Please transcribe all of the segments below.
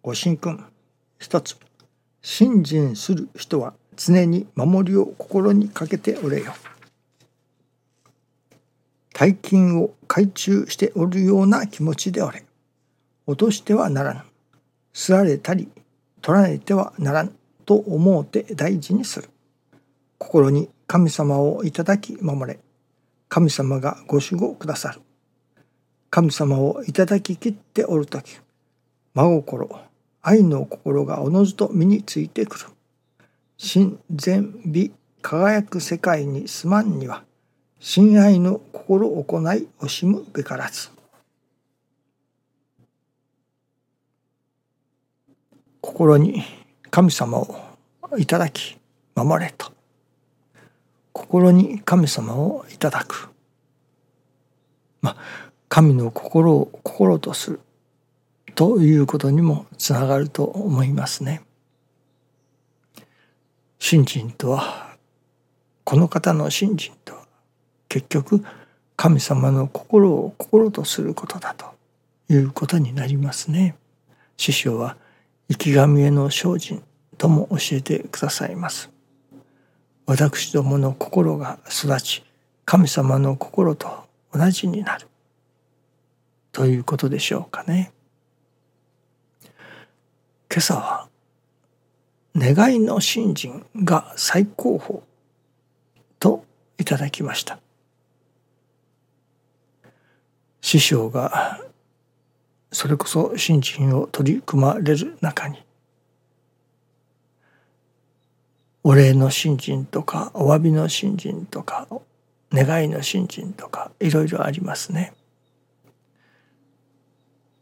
ご神君一つ信心する人は常に守りを心にかけておれよ。大金を懐中しておるような気持ちでおれ。落としてはならぬ。すられたり取られてはならんと思うて大事にする。心に神様をいただき守れ。神様がご守護くださる。神様をいただききっておる時。真心愛の心がおのずと身についてくる。真善美輝く世界に住まんには親愛の心を行い惜しむべからず。心に神様をいただき守れと。心に神様をいただく。まあ神の心を心とするということにもつながると思いますね。信心とはこの方の信心とは結局神様の心を心とすることだということになりますね。師匠は生き神への精進とも教えてくださいます。私どもの心が育ち神様の心と同じになるということでしょうかね。今朝は願いの信心が最高峰といただきました。師匠がそれこそ信心を取り組まれる中にお礼の信心とかお詫びの信心とか願いの信心とかいろいろありますね。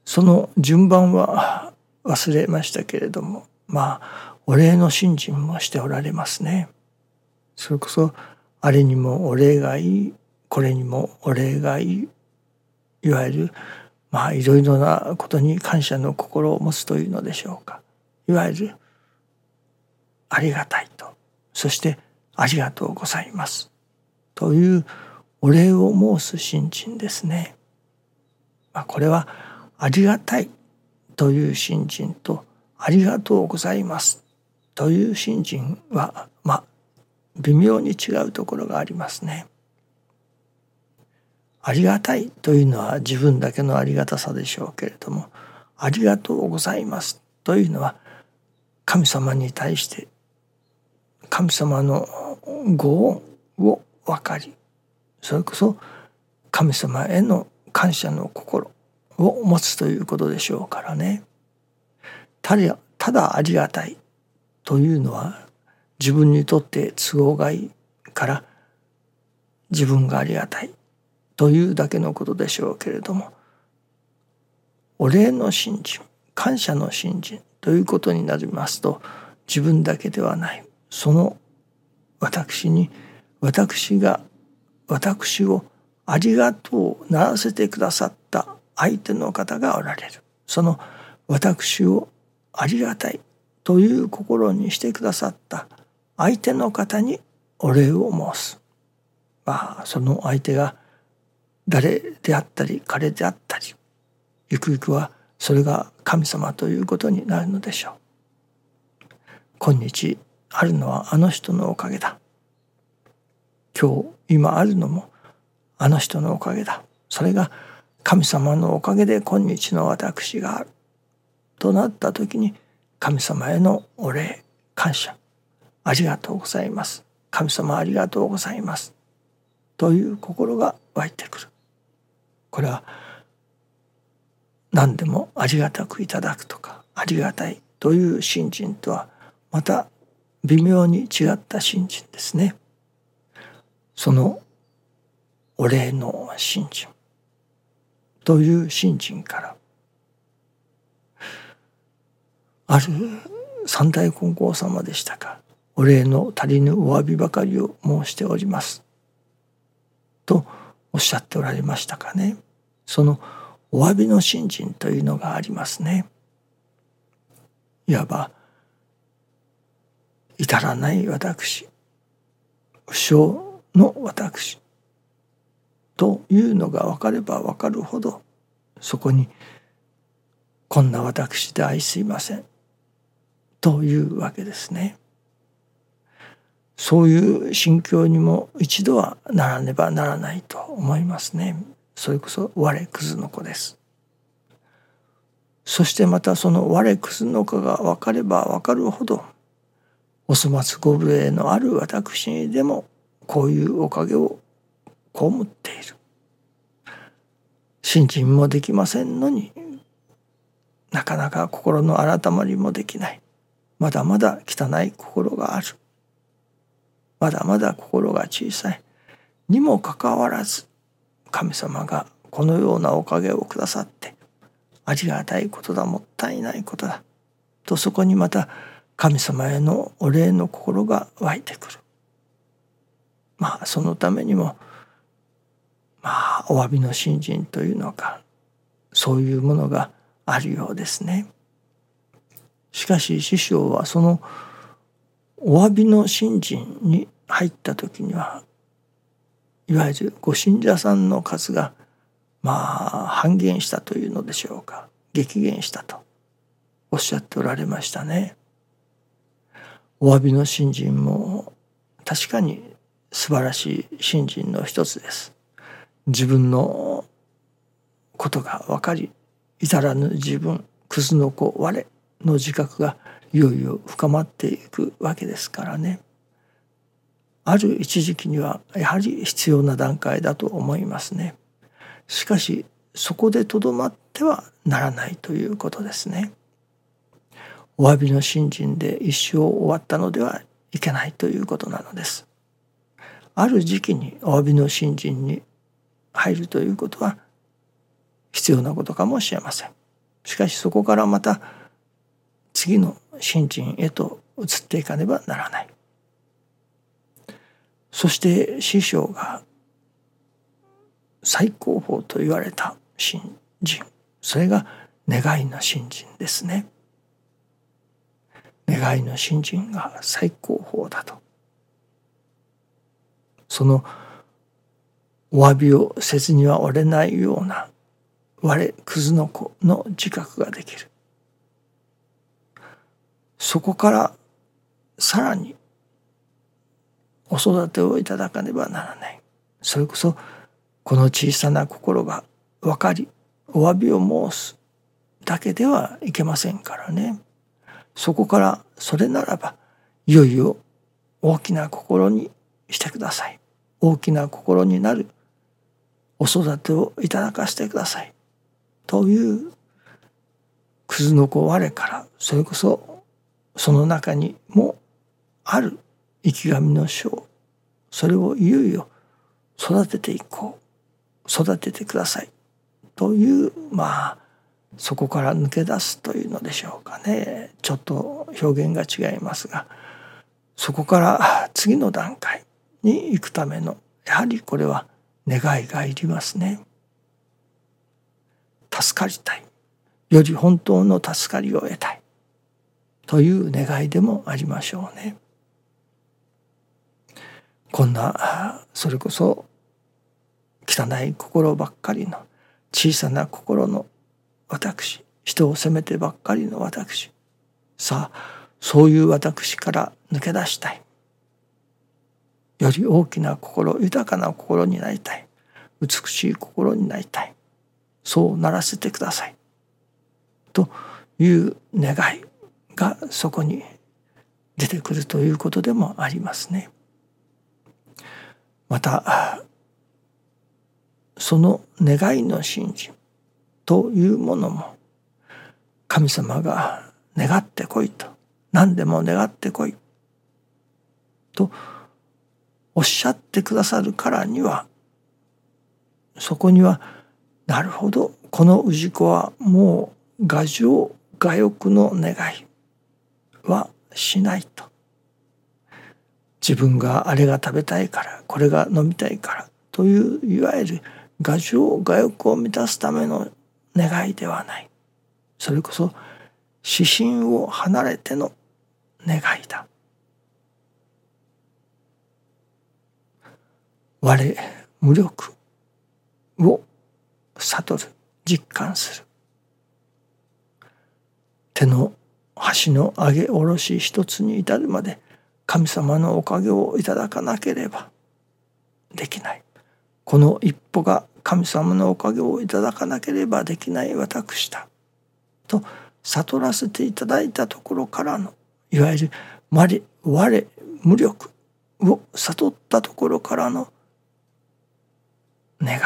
その順番は忘れましたけれどもまあお礼の信心もしておられますね。それこそあれにもお礼がいいこれにもお礼がいいいわゆるまあいろいろなことに感謝の心を持つというのでしょうかいわゆるありがたいとそしてありがとうございますというお礼を申す信心ですね。まあ、これはありがたいという信心とありがとうございますという信心はまあ微妙に違うところがありますね。ありがたいというのは自分だけのありがたさでしょうけれどもありがとうございますというのは神様に対して神様のご恩を分かりそれこそ神様への感謝の心を持つということでしょうからね。ただただありがたいというのは自分にとって都合がいいから自分がありがたいというだけのことでしょうけれどもお礼の信心感謝の信心ということになりますと自分だけではない。その私に私が私をありがとうならせてくださった。相手の方がおられる。その私をありがたいという心にしてくださった。相手の方にお礼を申す。まあその相手が誰であったり彼であったりゆくゆくはそれが神様ということになるのでしょう。今日あるのはあの人のおかげだ。今日今あるのもあの人のおかげだ。それが神様のおかげで今日の私があるとなった時に神様へのお礼感謝。ありがとうございます。神様ありがとうございます。という心が湧いてくる。これは何でもありがたくいただくとかありがたいという信心とはまた微妙に違った信心ですね。そのお礼の信心。という信心からある三大金剛様でしたか。お礼の足りぬお詫びばかりを申しております。とおっしゃっておられましたかね。そのお詫びの信心というのがありますね。いわば至らない私不詳の私。というのが分かれば分かるほどそこにこんな私で愛すいませんというわけですね。そういう心境にも一度はならねばならないと思いますね。それこそ我クズの子です。そしてまたその我クズの子が分かれば分かるほどお粗末ご無礼のある私にでもこういうおかげを被っている。信心もできませんのになかなか心の改まりもできない。まだまだ汚い心がある。まだまだ心が小さい。にもかかわらず神様がこのようなおかげをくださってありがたいことだもったいないことだとそこにまた神様へのお礼の心が湧いてくる。まあそのためにもまあお詫びの信心というのかそういうものがあるようですね。しかし師匠はそのお詫びの信心に入った時にはいわゆるご信者さんの数がまあ半減したというのでしょうか激減したとおっしゃっておられましたね。お詫びの信心も確かに素晴らしい信心の一つです。自分のことが分かり至らぬ自分クズの子我の自覚がいよいよ深まっていくわけですからね。ある一時期にはやはり必要な段階だと思いますね。しかしそこでとどまってはならないということですね。お詫びの信心で一生終わったのではいけないということなのです。ある時期にお詫びの信心に入るということは必要なことかもしれません。しかしそこからまた次の新人へと移っていかねばならない。そして師匠が最高峰と言われた新人それが願いの新人ですね。願いの新人が最高峰だと。そのお詫びをせずには折れないような我クズの子の自覚ができる。そこからさらにお育てをいただかねばならない。それこそこの小さな心が分かりお詫びを申すだけではいけませんからね。そこからそれならばいよいよ大きな心にしてください。大きな心になるお育てをいただかせてください。というクズの子我からそれこそその中にもある生き神の章それをいよいよ育てていこう育ててください。というまあそこから抜け出すというのでしょうかね。ちょっと表現が違いますが。そこから次の段階に行くためのやはりこれは願いがいりますね。助かりたいより本当の助かりを得たいという願いでもありましょうね。こんなそれこそ汚い心ばっかりの小さな心の私人を責めてばっかりの私さあそういう私から抜け出したいより大きな心豊かな心になりたい。美しい心になりたい。そうならせてください。という願いがそこに出てくるということでもありますね。またその願いの信心というものも神様が願ってこいと。何でも願ってこい。とおっしゃってくださるからにはそこにはなるほどこの氏子はもう牙城牙欲の願いはしないと。自分があれが食べたいからこれが飲みたいからといういわゆる牙城牙欲を満たすための願いではない。それこそ指針を離れての願いだ。我無力を悟る実感する。手の箸の上げ下ろし一つに至るまで神様のおかげをいただかなければできない。この一歩が神様のおかげをいただかなければできない私だ。と悟らせていただいたところからのいわゆる我我無力を悟ったところからの願い。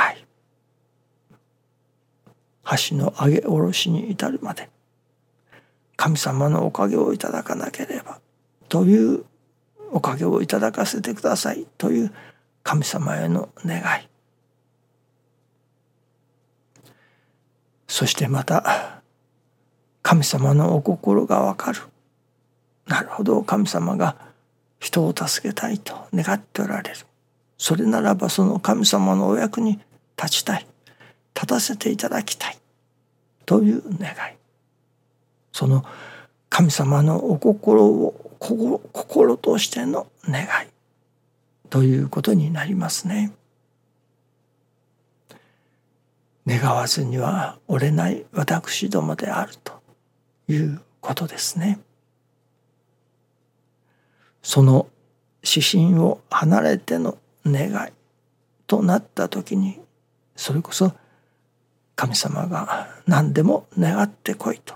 橋の上げ下ろしに至るまで神様のおかげをいただかなければというおかげをいただかせてくださいという神様への願い。そしてまた神様のお心がわかる。なるほど神様が人を助けたいと願っておられる。それならばその神様のお役に立ちたい立たせていただきたいという願いその神様のお心を心としての願いということになりますね。願わずには折れない私どもであるということですね。その指針を離れての願いとなった時にそれこそ神様が何でも願ってこいと。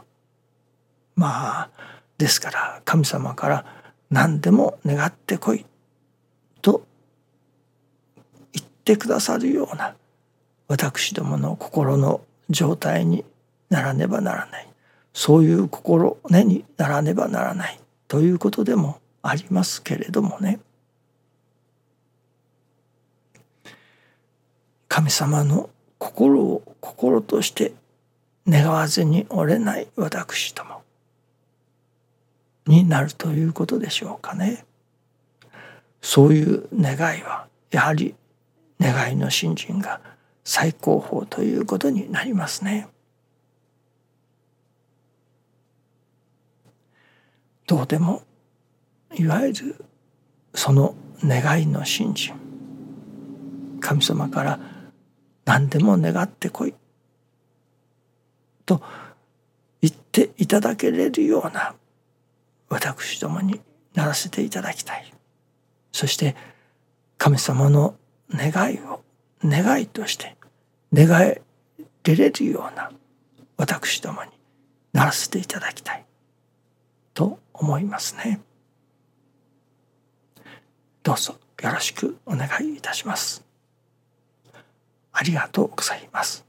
まあですから神様から何でも願ってこいと言ってくださるような私どもの心の状態にならねばならない。そういう心根にならねばならないということでもありますけれどもね。神様の心を心として願わずに折れない私どもになるということでしょうかね。そういう願いはやはり願いの信心が最高峰ということになりますね。どうでもいわゆるその願いの信心神様から何でも願ってこいと言っていただけれるような私どもにならせていただきたいそして神様の願いを願いとして願えれるような私どもにならせていただきたいと思いますね。どうぞよろしくお願いいたします。ありがとうございます。